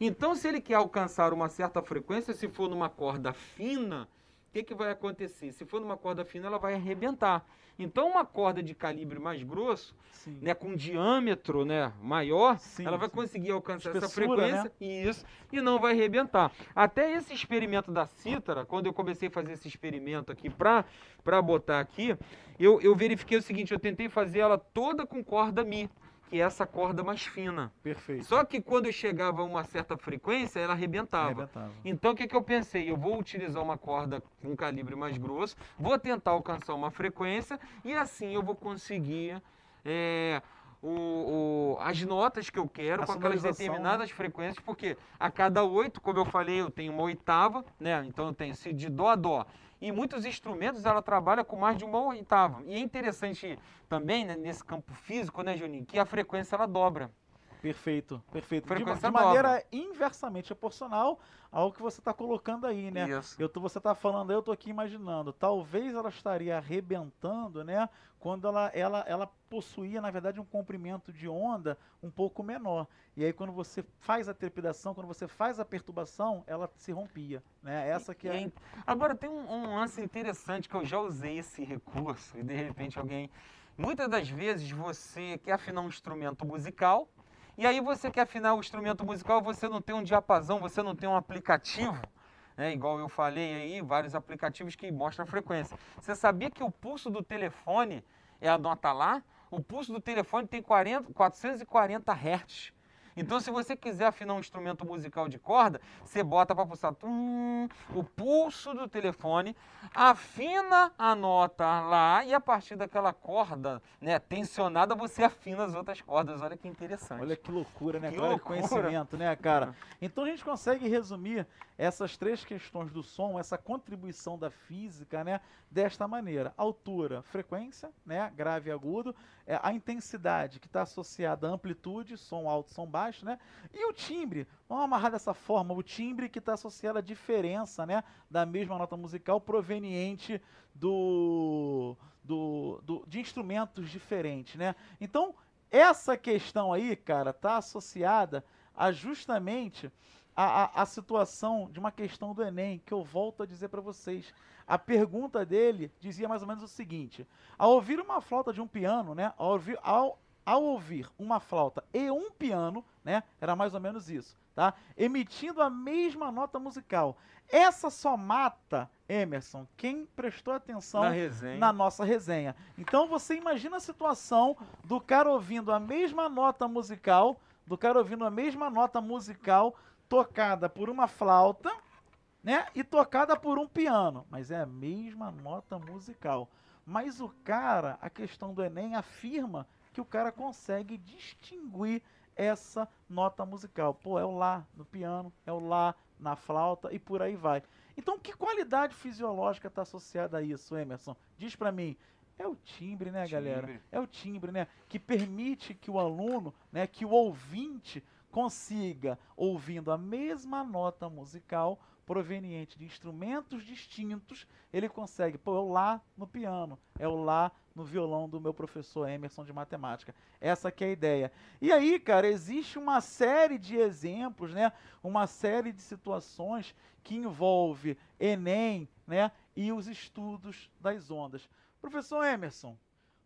Então, se ele quer alcançar uma certa frequência, se for numa corda fina, o que, que vai acontecer? Se for numa corda fina, ela vai arrebentar. Então, uma corda de calibre mais grosso, Sim. né, com diâmetro né, maior, Sim, ela vai sim. conseguir alcançar essa Espessura, né? frequência isso, e não vai arrebentar. Até esse experimento da cítara, quando eu comecei a fazer esse experimento aqui para botar aqui, eu, eu verifiquei o seguinte, eu tentei fazer ela toda com corda Mi, que é essa corda mais fina. Perfeito. Só que quando eu chegava a uma certa frequência, ela arrebentava. Arrebentava. Então o que, que eu pensei? Eu vou utilizar uma corda com um calibre mais grosso, vou tentar alcançar uma frequência e assim eu vou conseguir é, o, o- as notas que eu quero A com aquelas sonorização, né? determinadas frequências, porque a cada oito, como eu falei, eu tenho uma oitava, né? Então eu tenho se de dó a dó. E muitos instrumentos ela trabalha com mais de uma oitava. E é interessante também, né, nesse campo físico, né, Juninho, que a frequência ela dobra. Perfeito, perfeito. De, Frequência de maneira inversamente proporcional ao que você está colocando aí, né? Isso. Eu tô, você está falando eu tô aqui imaginando. Talvez ela estaria arrebentando, né? Quando ela, ela, ela possuía, na verdade, um comprimento de onda um pouco menor. E aí, quando você faz a trepidação, quando você faz a perturbação, ela se rompia, né? Essa que é... Agora tem um, um lance interessante que eu já usei esse recurso e de repente alguém. Muitas das vezes você quer afinar um instrumento musical e aí você quer afinar o instrumento musical, você não tem um diapasão, você não tem um aplicativo. né? igual eu falei aí, vários aplicativos que mostram a frequência. Você sabia que o pulso do telefone é a nota lá? O pulso do telefone tem 40, 440 Hz. Então, se você quiser afinar um instrumento musical de corda, você bota para pulsar tum, o pulso do telefone, afina a nota lá e a partir daquela corda né, tensionada, você afina as outras cordas. Olha que interessante. Olha que loucura, né? Que loucura. conhecimento, né, cara? Então a gente consegue resumir essas três questões do som, essa contribuição da física, né, desta maneira: altura, frequência, né, grave e agudo, é, a intensidade que está associada à amplitude, som alto, som baixo, né, e o timbre. Vamos amarrar dessa forma: o timbre que está associado à diferença, né, da mesma nota musical proveniente do, do, do- de instrumentos diferentes, né? Então essa questão aí, cara, tá associada a justamente a, a, a situação de uma questão do Enem, que eu volto a dizer para vocês. A pergunta dele dizia mais ou menos o seguinte: ao ouvir uma flauta de um piano, né? Ao ouvir, ao, ao ouvir uma flauta e um piano, né? Era mais ou menos isso, tá? Emitindo a mesma nota musical. Essa só mata, Emerson, quem prestou atenção Na na nossa resenha. Então você imagina a situação do cara ouvindo a mesma nota musical, do cara ouvindo a mesma nota musical tocada por uma flauta, né? E tocada por um piano, mas é a mesma nota musical. Mas o cara, a questão do Enem afirma que o cara consegue distinguir essa nota musical. Pô, é o lá no piano, é o lá na flauta e por aí vai. Então, que qualidade fisiológica está associada a isso, Emerson? Diz para mim. É o timbre, né, galera? Timbre. É o timbre, né? Que permite que o aluno, né, que o ouvinte consiga, ouvindo a mesma nota musical proveniente de instrumentos distintos, ele consegue, pô, é o lá no piano, é o lá no violão do meu professor Emerson de matemática. Essa que é a ideia. E aí, cara, existe uma série de exemplos, né? Uma série de situações que envolve Enem, né? E os estudos das ondas. Professor Emerson,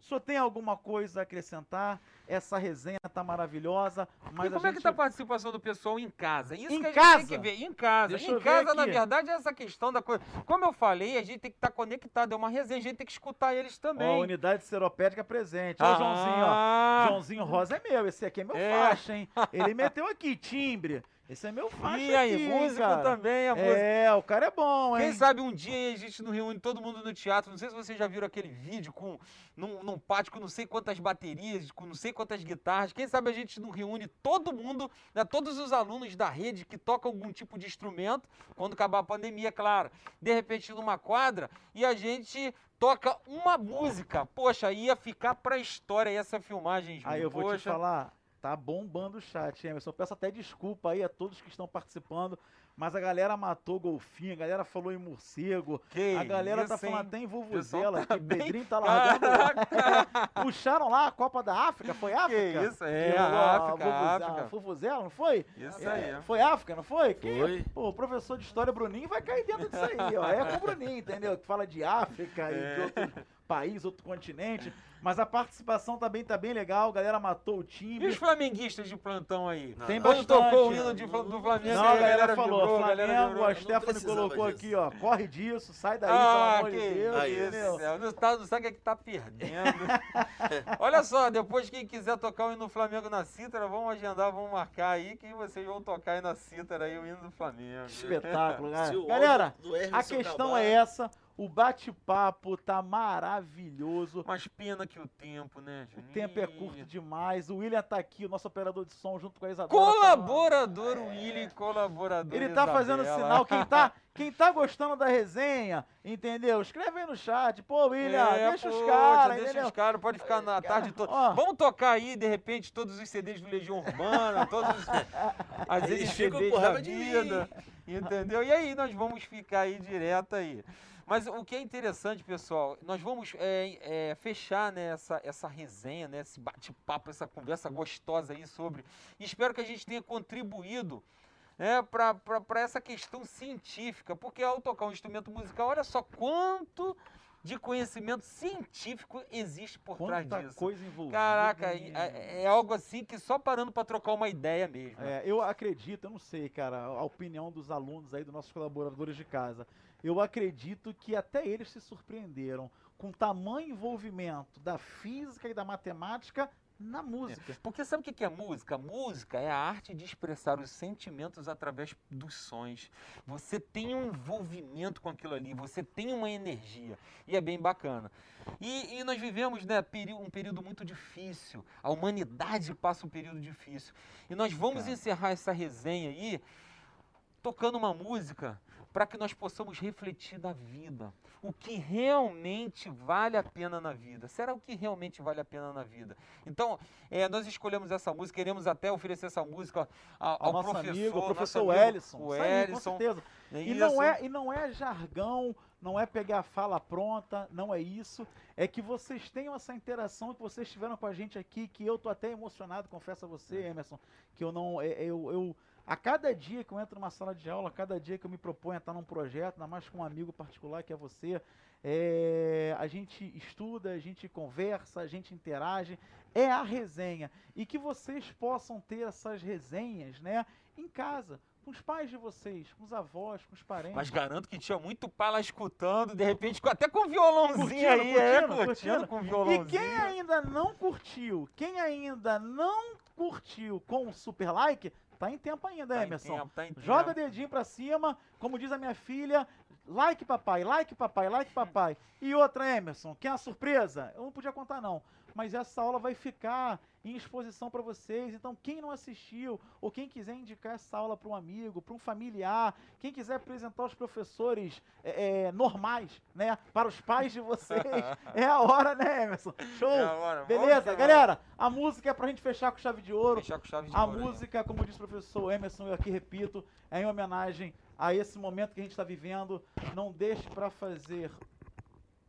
o senhor tem alguma coisa a acrescentar? Essa resenha tá maravilhosa, mas e como a é que gente... tá a participação do pessoal em casa? Isso Em que a gente casa? tem que ver. Em casa. Deixa em casa, na verdade, é essa questão da coisa. Como eu falei, a gente tem que estar conectado. É uma resenha, a gente tem que escutar eles Ó, a também. unidade seropédica presente. Ó, Ah, o Joãozinho, ó. Joãozinho Rosa é meu, esse aqui é meu É. faixa, hein? Ele meteu aqui, timbre. Esse é meu faixa E aí, aqui, músico cara? também, a música. É, o cara é bom, hein? Quem sabe um dia a gente não reúne todo mundo no teatro. Não sei se vocês já viram aquele vídeo com num, num pátio com não sei quantas baterias, com não sei quantas guitarras. Quem sabe a gente não reúne todo mundo, né, todos os alunos da rede que tocam algum tipo de instrumento, quando acabar a pandemia, claro. De repente numa quadra e a gente toca uma música. Poxa, ia ficar pra história essa filmagem. Aí eu vou te Poxa. falar, tá bombando o chat, Emerson. Peço até desculpa aí a todos que estão participando, mas a galera matou golfinho, a galera falou em morcego, Que a galera tá isso, falando hein? até em vuvuzela, tá que bem- Pedrinho tá largando. Caraca! Puxaram lá a Copa da África, foi África? isso, é, Que a rolou África, a África. Vuvuzela, não foi? Isso É, aí. Foi África, não foi? Que- Foi. Pô, o professor de história Bruninho vai cair dentro disso aí, ó. É com o Bruninho, entendeu? Que fala de África e É. de outro país, outro continente. Mas a participação também tá bem legal, a galera matou o E time. os flamenguistas de plantão aí? Não, Tem não. Quando bastante. tocou o hino de, do Flamengo, Não, a galera vibrou, falou, a galera Flamengo, vibrou. a Stephanie colocou disso. aqui, ó, corre disso, sai daí, pelo Ah, amor que de Deus, Aí, isso, entendeu? céu. Não, tá, não sabe o que é que tá perdendo. [LAUGHS] Olha só, depois quem quiser tocar o hino do Flamengo na cítara, vamos agendar, vamos marcar aí que vocês vão tocar aí na cítara aí o hino do Flamengo. Espetáculo, né? Galera, a questão acabar- é essa, o bate-papo tá maravilhoso. Mas pena que o tempo, né, O Juninho? tempo é curto demais. O William tá aqui, o nosso operador de som, junto com a Isadora. Colaborador William, colaborador Ele tá fazendo Isabela. sinal. Quem tá, [LAUGHS] quem tá gostando da resenha, entendeu? Escreve aí no chat. Pô, William, É, deixa os poxa, caras, Deixa entendeu? os caras, pode ficar na tarde toda. Ó. Vamos tocar aí, de repente, todos os CDs do Legião Urbana, todos os, [LAUGHS] as Eles ficam CDs com raiva de vida, entendeu? E aí nós vamos ficar aí direto aí. Mas o que é interessante, pessoal, nós vamos é, é, fechar né, essa, essa resenha, né, esse bate-papo, essa conversa gostosa aí sobre. Espero que a gente tenha contribuído né, para essa questão científica, porque ao tocar um instrumento musical, olha só quanto de conhecimento científico existe por trás Quanta disso. coisa envolvida. Caraca, em- é, é algo assim que só parando para trocar uma ideia mesmo. É, eu acredito, eu não sei, cara, a opinião dos alunos aí, dos nossos colaboradores de casa. Eu acredito que até eles se surpreenderam com o tamanho envolvimento da física e da matemática na música. Porque sabe o que é música? Música é a arte de expressar os sentimentos através dos sons. Você tem um envolvimento com aquilo ali, você tem uma energia. E é bem bacana. E, e nós vivemos né, um período muito difícil. A humanidade passa um período difícil. E nós vamos Cara. encerrar essa resenha aí tocando uma música para que nós possamos refletir da vida. O que realmente vale a pena na vida? Será o que realmente vale a pena na vida? Então, eh, nós escolhemos essa música, queremos até oferecer essa música Ao ao, nosso professor, amigo, o professor Ellison. O aí, com Ellison. certeza. é E não, é, e não é jargão, não é pegar a fala pronta, não é isso. É que vocês tenham essa interação que vocês tiveram com a gente aqui, que eu tô até emocionado, confesso a você, Emerson, que eu não. é- Eu, eu, a cada dia que eu entro numa sala de aula, a cada dia que eu me proponho a estar num projeto, ainda mais com um amigo particular que é você, é, a gente estuda, a gente conversa, a gente interage, é a resenha. E que vocês possam ter essas resenhas, né, em casa, com os pais de vocês, com os avós, com os parentes. Mas garanto que tinha muito pai lá escutando, de repente, até com violãozinho Curtindo, aí, é, curtindo, curtindo curtindo. com E violãozinho. quem ainda não curtiu, quem ainda não curtiu com o super like, tá em tempo ainda, Tá em Emerson. tempo, tá Joga dedinho pra cima, como diz a minha filha, like papai, like papai, like papai. E outra, Emerson, quer uma surpresa? Eu não podia contar não, mas essa aula vai ficar em exposição para vocês. Então, quem não assistiu ou quem quiser indicar essa aula para um amigo, para um familiar, quem quiser apresentar os professores é, é, normais, né, para os pais de vocês, [LAUGHS] é a hora, né, Emerson? Show. É a hora, Beleza, que galera? A música é pra gente fechar com chave de ouro. Fechar com chave de A ouro aí. música, como disse o professor Emerson, eu aqui repito, é em homenagem a esse momento que a gente está vivendo. Não deixe para fazer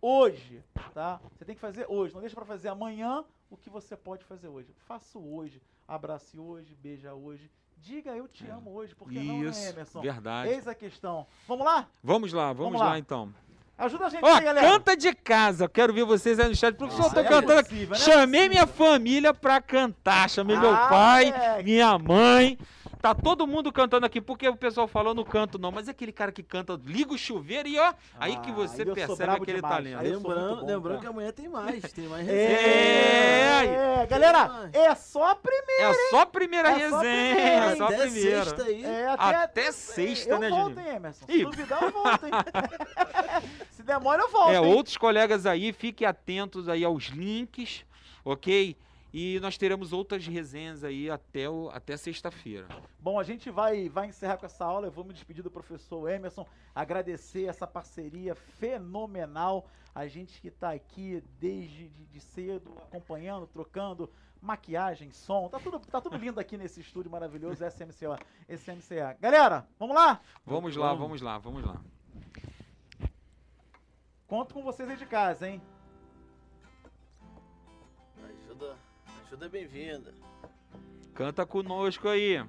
hoje, tá? Você tem que fazer hoje, não deixe para fazer amanhã o que você pode fazer hoje. Faça hoje, abrace hoje, beija hoje, diga eu te amo hoje, porque não, né, Isso, Emerson? verdade. Eis a questão. Vamos lá? Vamos lá, vamos, Vamos lá. lá. então. Ajuda a gente Ó, aí, galera. canta de casa. Quero ver vocês aí no chat. Professor, eu tô Ah, é cantando possível, né? Chamei minha família pra cantar. Chamei meu Ah, pai, moleque. minha mãe. Tá todo mundo cantando aqui, porque o pessoal falou não canto não, mas é aquele cara que canta, liga o chuveiro e ó, aí que Ah, você percebe aquele demais. talento. Lembrando, bom, lembrando cara. que amanhã tem mais, tem mais [LAUGHS] É, resenha. É, é, galera, é só a primeira. É só a primeira É só a resenha, primeira, é só a Até primeira. sexta aí. É, Até sexta, eu né, volto, hein, Emerson? Se duvidar, eu volto, hein? [LAUGHS] Se demora, eu volto, É, hein? outros colegas aí, fiquem atentos aí aos links, ok? E nós teremos outras resenhas aí até, o, até sexta-feira. Bom, a gente vai, vai encerrar com essa aula. Eu vou me despedir do professor Emerson, agradecer essa parceria fenomenal. A gente que está aqui desde de, de cedo, acompanhando, trocando maquiagem, som, tá tudo, tá tudo lindo aqui nesse estúdio maravilhoso SMCA. SMCA. Galera, vamos lá? Vamos lá, vamos lá, vamos lá. Conto com vocês aí de casa, hein? É bem-vinda. Canta conosco aí.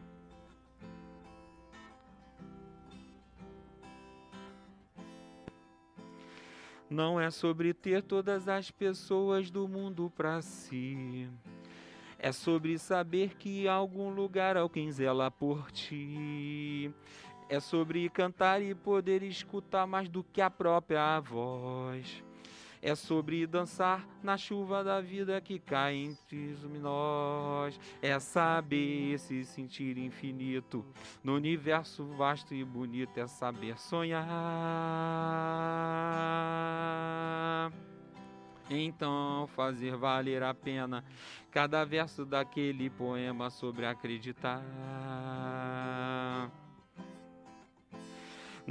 Não é sobre ter todas as pessoas do mundo pra si. É sobre saber que algum lugar alguém zela por ti. É sobre cantar e poder escutar mais do que a própria voz. É sobre dançar na chuva da vida que cai entre nós. É saber se sentir infinito no universo vasto e bonito. É saber sonhar. Então fazer valer a pena cada verso daquele poema sobre acreditar.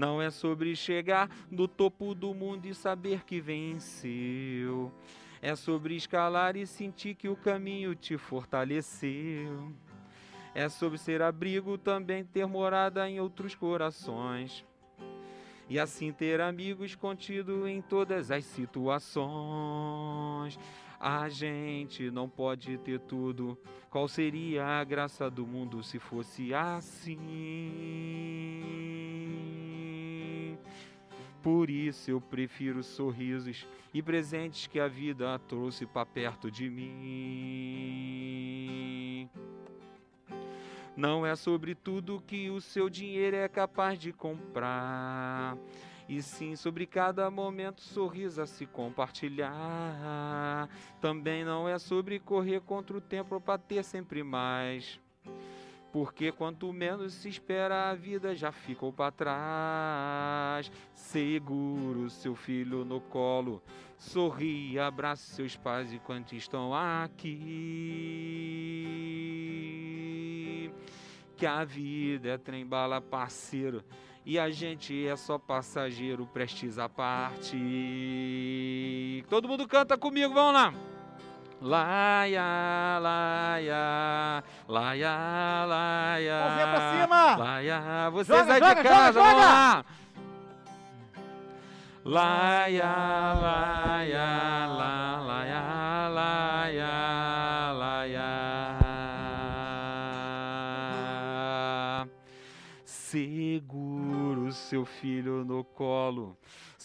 Não é sobre chegar no topo do mundo e saber que venceu. É sobre escalar e sentir que o caminho te fortaleceu. É sobre ser abrigo, também ter morada em outros corações. E assim ter amigos contido em todas as situações. A gente não pode ter tudo. Qual seria a graça do mundo se fosse assim? Por isso eu prefiro sorrisos e presentes que a vida trouxe para perto de mim. Não é sobre tudo que o seu dinheiro é capaz de comprar e sim sobre cada momento sorriso a se compartilhar. Também não é sobre correr contra o tempo para ter sempre mais. Porque quanto menos se espera, a vida já ficou para trás. Seguro seu filho no colo, sorri, abrace seus pais enquanto estão aqui. Que a vida é trem bala parceiro e a gente é só passageiro prestes a parte. Todo mundo canta comigo, vamos lá. Laia, laia, laia, laia. Mãozinha pra cima. Laia, vocês Joga, aí joga, de casa, joga, vamos joga. lá. Laia, laia, la, laia, laia, laia. Seguro seu filho no colo,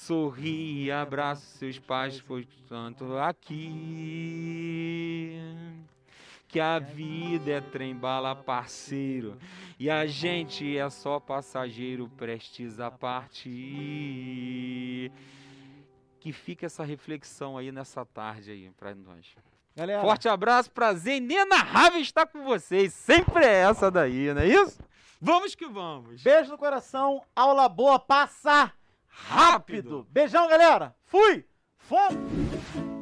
sorri e abraça seus pais, portanto, aqui. Que a vida é trem-bala parceiro e a gente é só passageiro prestes a partir. Que fica essa reflexão aí nessa tarde aí pra nós. Galera, Forte abraço, prazer inenarrável estar com vocês. Sempre é essa daí, não é isso? Vamos que vamos. beijo no coração, aula boa, passa rápido. Beijão, galera. Fui. Fomos.